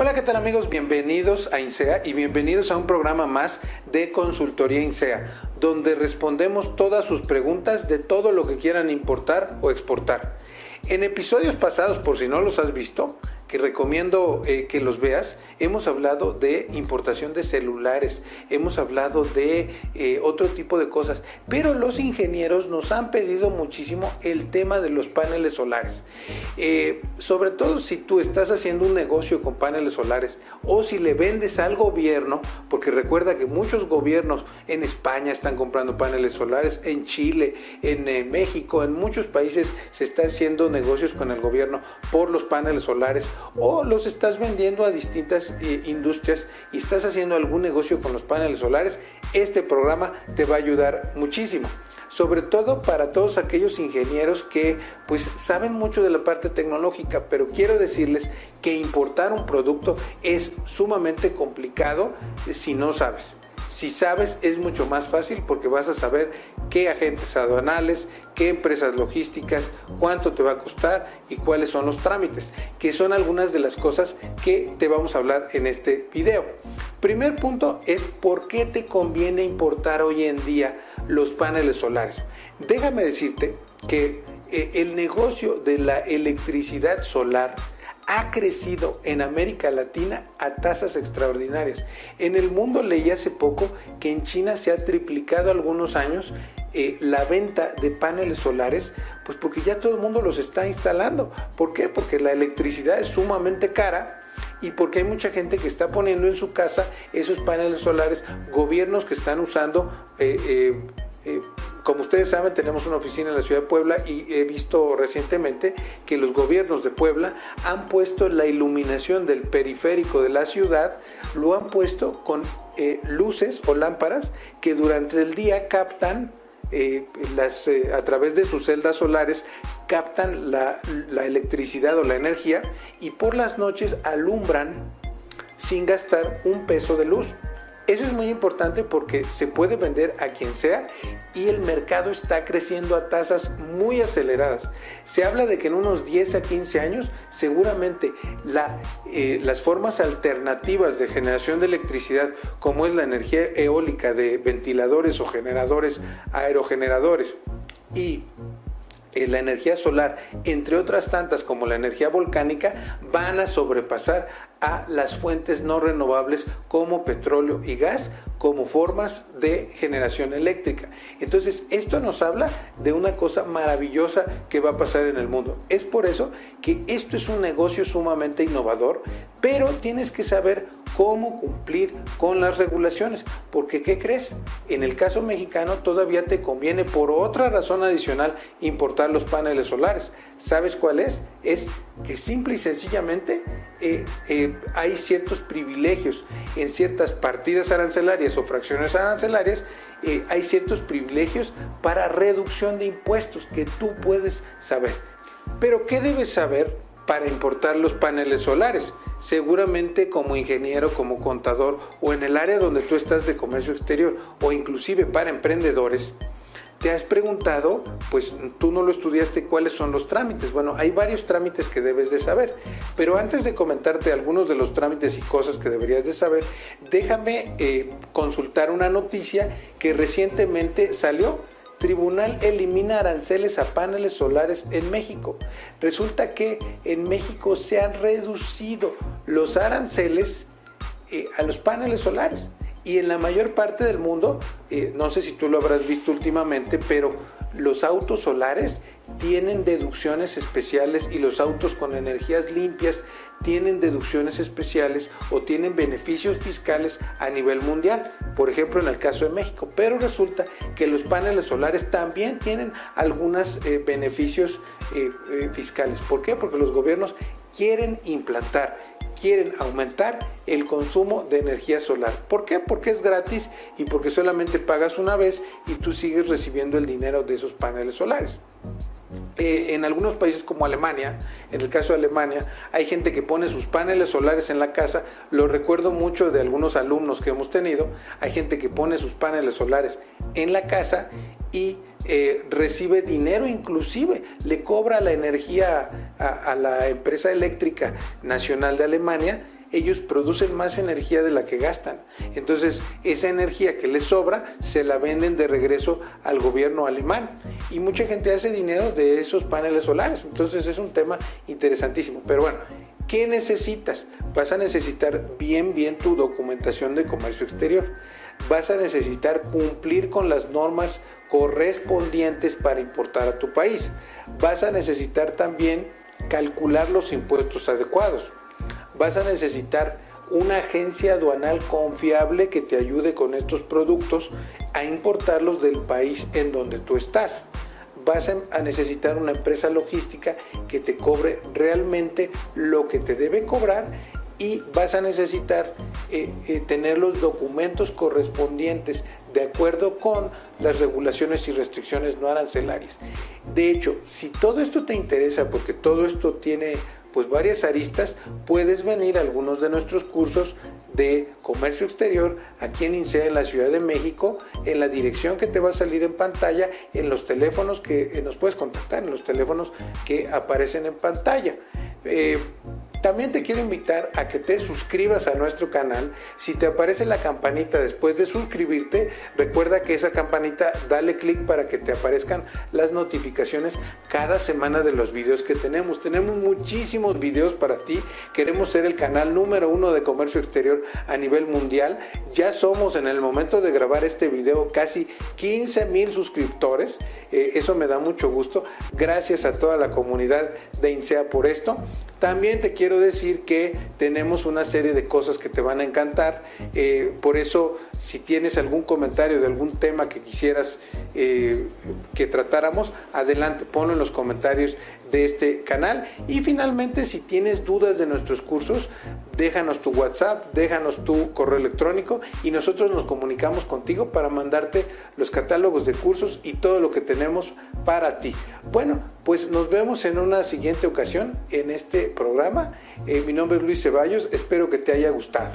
Hola, ¿qué tal amigos? Bienvenidos a INSEA y bienvenidos a un programa más de Consultoría INSEA, donde respondemos todas sus preguntas de todo lo que quieran importar o exportar. En episodios pasados, por si no los has visto, que recomiendo eh, que los veas, hemos hablado de importación de celulares, hemos hablado de eh, otro tipo de cosas, pero los ingenieros nos han pedido muchísimo el tema de los paneles solares. Eh, sobre todo si tú estás haciendo un negocio con paneles solares o si le vendes al gobierno, porque recuerda que muchos gobiernos en España están comprando paneles solares, en Chile, en México, en muchos países se está haciendo negocios con el gobierno por los paneles solares o los estás vendiendo a distintas eh, industrias y estás haciendo algún negocio con los paneles solares, este programa te va a ayudar muchísimo sobre todo para todos aquellos ingenieros que pues saben mucho de la parte tecnológica, pero quiero decirles que importar un producto es sumamente complicado si no sabes. Si sabes es mucho más fácil porque vas a saber qué agentes aduanales, qué empresas logísticas, cuánto te va a costar y cuáles son los trámites, que son algunas de las cosas que te vamos a hablar en este video. Primer punto es por qué te conviene importar hoy en día los paneles solares. Déjame decirte que eh, el negocio de la electricidad solar ha crecido en América Latina a tasas extraordinarias. En el mundo leí hace poco que en China se ha triplicado algunos años eh, la venta de paneles solares, pues porque ya todo el mundo los está instalando. ¿Por qué? Porque la electricidad es sumamente cara y porque hay mucha gente que está poniendo en su casa esos paneles solares, gobiernos que están usando eh, eh, como ustedes saben, tenemos una oficina en la ciudad de Puebla y he visto recientemente que los gobiernos de Puebla han puesto la iluminación del periférico de la ciudad, lo han puesto con eh, luces o lámparas que durante el día captan eh, las, eh, a través de sus celdas solares captan la, la electricidad o la energía y por las noches alumbran sin gastar un peso de luz. Eso es muy importante porque se puede vender a quien sea y el mercado está creciendo a tasas muy aceleradas. Se habla de que en unos 10 a 15 años seguramente eh, las formas alternativas de generación de electricidad, como es la energía eólica de ventiladores o generadores, aerogeneradores y la energía solar, entre otras tantas como la energía volcánica, van a sobrepasar a las fuentes no renovables como petróleo y gas como formas de generación eléctrica. Entonces, esto nos habla de una cosa maravillosa que va a pasar en el mundo. Es por eso que esto es un negocio sumamente innovador, pero tienes que saber cómo cumplir con las regulaciones. Porque, ¿qué crees? En el caso mexicano todavía te conviene por otra razón adicional importar los paneles solares. ¿Sabes cuál es? Es que simple y sencillamente eh, eh, hay ciertos privilegios en ciertas partidas arancelarias o fracciones arancelarias, eh, hay ciertos privilegios para reducción de impuestos que tú puedes saber. Pero ¿qué debes saber para importar los paneles solares? Seguramente como ingeniero, como contador o en el área donde tú estás de comercio exterior o inclusive para emprendedores, ¿Te has preguntado, pues tú no lo estudiaste, cuáles son los trámites? Bueno, hay varios trámites que debes de saber, pero antes de comentarte algunos de los trámites y cosas que deberías de saber, déjame eh, consultar una noticia que recientemente salió. Tribunal elimina aranceles a paneles solares en México. Resulta que en México se han reducido los aranceles eh, a los paneles solares. Y en la mayor parte del mundo, eh, no sé si tú lo habrás visto últimamente, pero los autos solares tienen deducciones especiales y los autos con energías limpias tienen deducciones especiales o tienen beneficios fiscales a nivel mundial, por ejemplo en el caso de México, pero resulta que los paneles solares también tienen algunos eh, beneficios eh, fiscales. ¿Por qué? Porque los gobiernos quieren implantar quieren aumentar el consumo de energía solar. ¿Por qué? Porque es gratis y porque solamente pagas una vez y tú sigues recibiendo el dinero de esos paneles solares. Eh, en algunos países como Alemania, en el caso de Alemania, hay gente que pone sus paneles solares en la casa. Lo recuerdo mucho de algunos alumnos que hemos tenido. Hay gente que pone sus paneles solares en la casa y eh, recibe dinero inclusive, le cobra la energía a, la empresa eléctrica nacional de Alemania ellos producen más energía de la que gastan. Entonces, esa energía que les sobra se la venden de regreso al gobierno alemán. Y mucha gente hace dinero de esos paneles solares. Entonces, es un tema interesantísimo. Pero bueno, ¿qué necesitas? Vas a necesitar bien, bien tu documentación de comercio exterior. Vas a necesitar cumplir con las normas correspondientes para importar a tu país. Vas a necesitar también calcular los impuestos adecuados. Vas a necesitar una agencia aduanal confiable que te ayude con estos productos a importarlos del país en donde tú estás. Vas a necesitar una empresa logística que te cobre realmente lo que te debe cobrar y vas a necesitar eh, eh, tener los documentos correspondientes de acuerdo con las regulaciones y restricciones no arancelarias. De hecho, si todo esto te interesa, porque todo esto tiene pues varias aristas, puedes venir a algunos de nuestros cursos de comercio exterior aquí en INSEA en la Ciudad de México, en la dirección que te va a salir en pantalla, en los teléfonos que eh, nos puedes contactar, en los teléfonos que aparecen en pantalla. Eh, también te quiero invitar a que te suscribas a nuestro canal. Si te aparece la campanita después de suscribirte, recuerda que esa campanita dale clic para que te aparezcan las notificaciones cada semana de los videos que tenemos. Tenemos muchísimos videos para ti. Queremos ser el canal número uno de comercio exterior a nivel mundial. Ya somos en el momento de grabar este video casi 15 mil suscriptores. Eh, eso me da mucho gusto. Gracias a toda la comunidad de INSEA por esto. También te quiero decir que tenemos una serie de cosas que te van a encantar. Eh, por eso, si tienes algún comentario de algún tema que quisieras eh, que tratáramos, adelante, ponlo en los comentarios de este canal. Y finalmente, si tienes dudas de nuestros cursos, déjanos tu WhatsApp, déjanos tu correo electrónico y nosotros nos comunicamos contigo para mandarte los catálogos de cursos y todo lo que tenemos para ti. Bueno, pues nos vemos en una siguiente ocasión en este programa. Eh, mi nombre es Luis Ceballos, espero que te haya gustado.